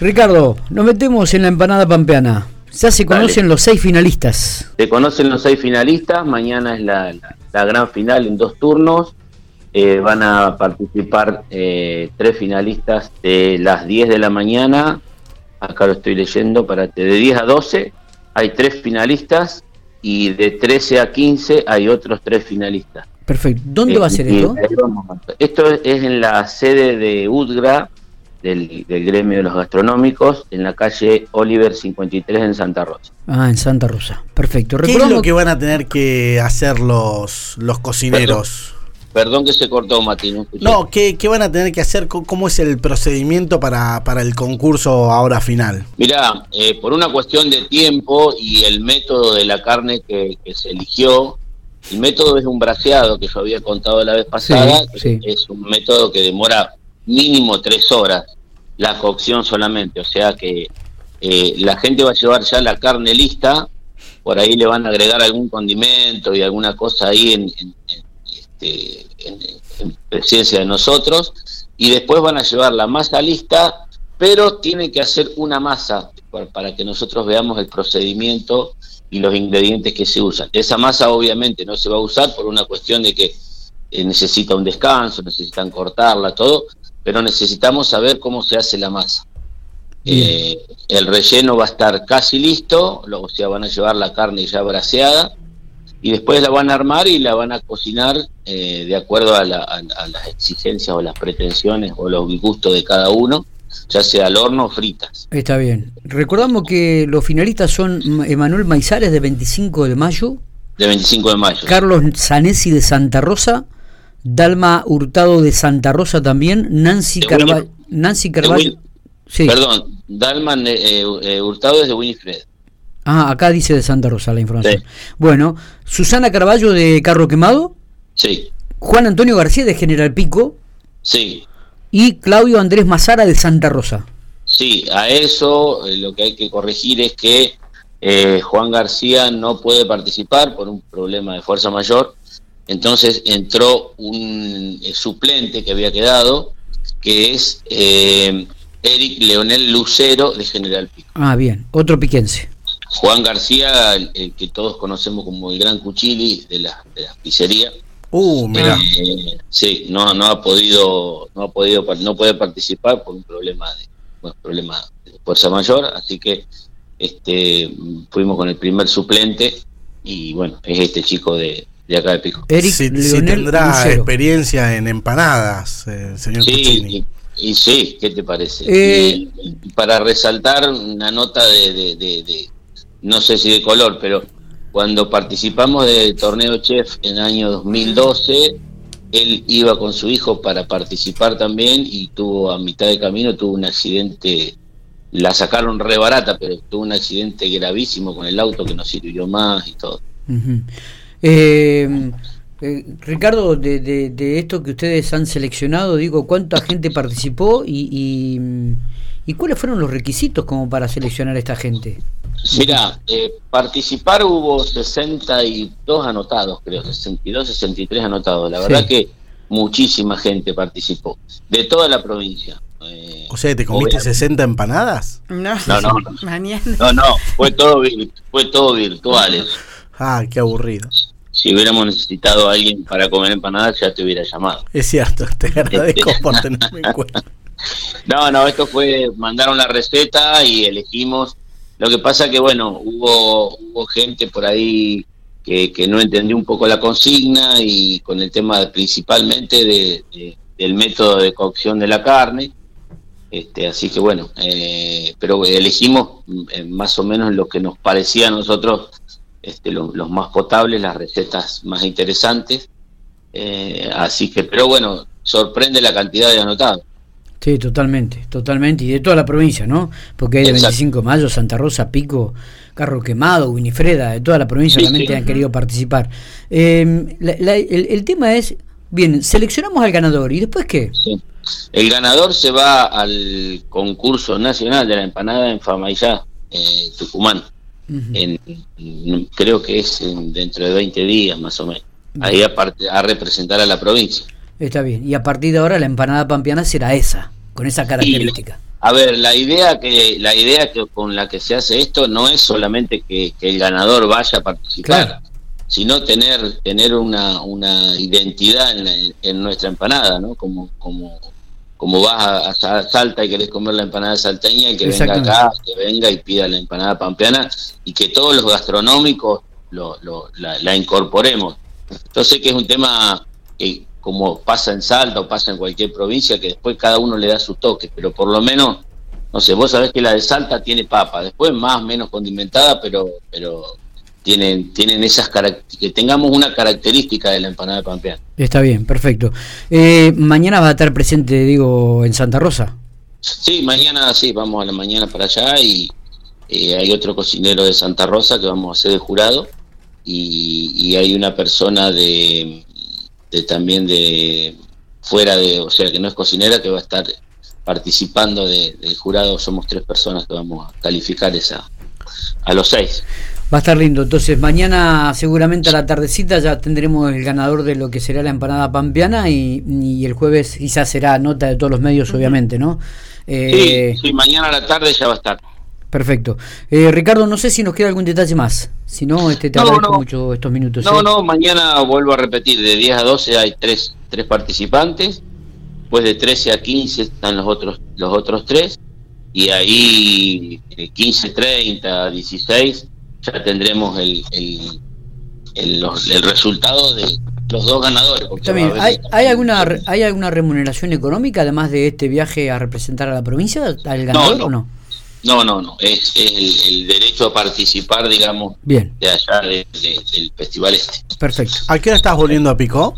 Ricardo, nos metemos en la empanada pampeana. Ya se conocen los seis finalistas. Se conocen los seis finalistas. Mañana es la, gran final en dos turnos. Eh, van a participar eh, tres finalistas de las 10 de la mañana. Acá lo estoy leyendo. Para, de 10 a 12 hay tres finalistas y de 13 a 15 hay otros tres finalistas. Perfecto. ¿Dónde va a ser esto? Esto es en la sede de UDGRA, del, gremio de los gastronómicos, en la calle Oliver 53 en Santa Rosa. Ah, en Santa Rosa. Perfecto. ¿Qué es lo que van a tener que hacer los, los cocineros? Perdón, que se cortó, Mati. No, ¿qué, van a tener que hacer? ¿Cómo es el procedimiento para, para el concurso ahora final? Mirá, eh, por una cuestión de tiempo y el método de la carne que, que se eligió, el método es un braseado que yo había contado la vez pasada, es un método que demora mínimo tres horas la cocción solamente, o sea que eh, la gente va a llevar ya la carne lista, por ahí le van a agregar algún condimento y alguna cosa ahí en, este, presencia de nosotros, y después van a llevar la masa lista, pero tienen que hacer una masa para que nosotros veamos el procedimiento y los ingredientes que se usan. Esa masa obviamente no se va a usar por una cuestión de que eh, necesita un descanso, necesitan cortarla, todo, pero necesitamos saber cómo se hace la masa. Eh, el relleno va a estar casi listo, o sea, van a llevar la carne ya braseada y después la van a armar y la van a cocinar eh, de acuerdo a, a, las exigencias o las pretensiones o los gustos de cada uno ya sea al horno o fritas. Está bien. Recordamos que los finalistas son Emanuel Maizares de 25 de mayo. De 25 de mayo. Carlos Zanesi de Santa Rosa. Dalma Hurtado de Santa Rosa también. Nancy Carvalho. Nancy Carvalho. Sí. Perdón, Dalma eh, eh, Hurtado es de Winifred. Ah, acá dice de Santa Rosa la información. Bueno, Susana Carballo de Carro Quemado. Sí. Juan Antonio García de General Pico. Sí y Claudio Andrés Mazara de Santa Rosa. Sí, a eso eh, lo que hay que corregir es que eh, Juan García no puede participar por un problema de fuerza mayor, entonces entró un eh, suplente que había quedado, que es Eric Leonel Lucero de General Pico. Ah, bien, otro piquense. Juan García, el, que todos conocemos como el Gran Cuchili de la, de la pizzería, Uh, mira. Eh, sí, no, no ha podido, no ha podido, no puede participar por un problema de, problema de fuerza mayor, así que este fuimos con el primer suplente y bueno, es este chico de, de acá de Pico. Eric si, tendrá experiencia en empanadas, eh, señor sí, y, sí, ¿qué te parece? Eh, para resaltar una nota de, de, no sé si de color, pero cuando participamos del torneo chef en el año 2012, él iba con su hijo para participar también y tuvo a mitad de camino, tuvo un accidente, la sacaron re barata, pero tuvo un accidente gravísimo con el auto que no sirvió más y todo. Eh, eh, Ricardo, de, de, esto que ustedes han seleccionado, digo, ¿cuánta gente participó y, y cuáles fueron los requisitos como para seleccionar a esta gente? Mira, eh, participar hubo 62 anotados, creo, 62, 63 anotados. La verdad que muchísima gente participó, de toda la provincia. Eh, o sea, ¿te comiste 60 empanadas? No, no, no. No, no, fue todo, fue todo virtual. Ah, qué aburrido. Si hubiéramos necesitado a alguien para comer empanadas, ya te hubiera llamado. Es cierto, te agradezco por tenerme en cuenta. No, no, esto fue, mandaron la receta y elegimos lo que pasa que, bueno, hubo, hubo gente por ahí que, que, no entendió un poco la consigna y con el tema principalmente de, del método de cocción de la carne. Este, así que bueno, eh, pero elegimos eh, más o menos lo que nos parecía a nosotros este, los más potables, las recetas más interesantes. Eh, así que, pero bueno, sorprende la cantidad de anotados. Sí, totalmente, totalmente. Y de toda la provincia, ¿no? Porque hay de 25 de mayo, Santa Rosa, Pico, Carro Quemado, Winifreda, de toda la provincia realmente han querido participar. Em, el, tema es, bien, seleccionamos al ganador, ¿y después qué? El ganador se va al concurso nacional de la empanada en Famayá, eh, Tucumán. En, creo que es dentro de 20 días más o menos. Ahí a, a representar a la provincia. Está bien. Y a partir de ahora la empanada pampeana será esa, con esa característica. A ver, la idea que la idea que con la que se hace esto no es solamente que, el ganador vaya a participar, sino tener tener una, una identidad en, nuestra empanada, ¿no? Como como como vas a, Salta y querés comer la empanada salteña, y que venga acá, que venga y pida la empanada pampeana y que todos los gastronómicos lo, la, la, incorporemos. Yo sé que es un tema que como pasa en Salta o pasa en cualquier provincia, que después cada uno le da su toque, pero por lo menos, no sé, vos sabés que la de Salta tiene papa, después más menos condimentada, pero pero tienen, tienen esas que tengamos una característica de la empanada de Pampeana. Está bien, perfecto. Eh, mañana va a estar presente, digo, en Santa Rosa. Sí, mañana sí, vamos a la mañana para allá y eh, hay otro cocinero de Santa Rosa que vamos a hacer de jurado y hay una persona de, también de fuera de, o sea, que no es cocinera, que va a estar participando de, del jurado. Somos tres personas que vamos a calificar esa a los seis. Va a estar lindo. Entonces, mañana seguramente a la tardecita ya tendremos el ganador de lo que será la empanada pampeana y, y el jueves quizás será nota de todos los medios, obviamente, ¿no? Eh, sí, mañana a la tarde ya va a estar. Perfecto. Eh, Ricardo, no sé si nos queda algún detalle más. Si no, este, te agradezco mucho estos minutos. No, ¿eh? no, mañana vuelvo a repetir, de 10 a 12 hay tres, tres participantes, pues de 13 a 15 están los otros, los otros tres, y ahí 15, 30, 16 ya tendremos el, el, el, resultado de los dos ganadores. También, ¿hay, ¿hay, alguna, ¿Hay alguna remuneración económica además de este viaje a representar a la provincia al ganador o no? No, no, no. Es, el, derecho a participar, digamos, Bien. de allá del festival este. Perfecto. ¿A qué hora estás volviendo a Pico?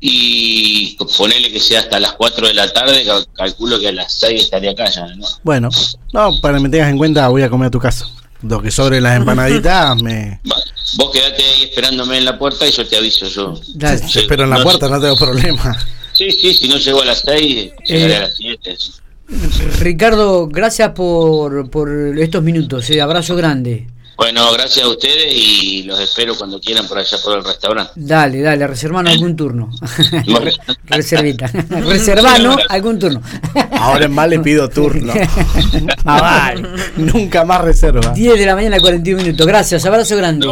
Y ponele que sea hasta las 4 de la tarde, calculo que a las 6 estaría acá ya, ¿no? Bueno, no, para que me tengas en cuenta, voy a comer a tu casa. Lo que sobre las empanaditas me. Vos quedate ahí esperándome en la puerta y yo te aviso. Yo, espero en la puerta, no tengo problema. Sí, sí, si no llego a las 6, llegaré a las 7. Ricardo, gracias por, por estos minutos. Eh, abrazo grande. Bueno, gracias a ustedes y los espero cuando quieran por allá por el restaurante. Dale, dale, reservano algún turno. Reservita. Reservano algún turno. Ahora en más le pido turno. Ah, Nunca más reserva. 10 de la mañana, 41 minutos. Gracias, abrazo grande.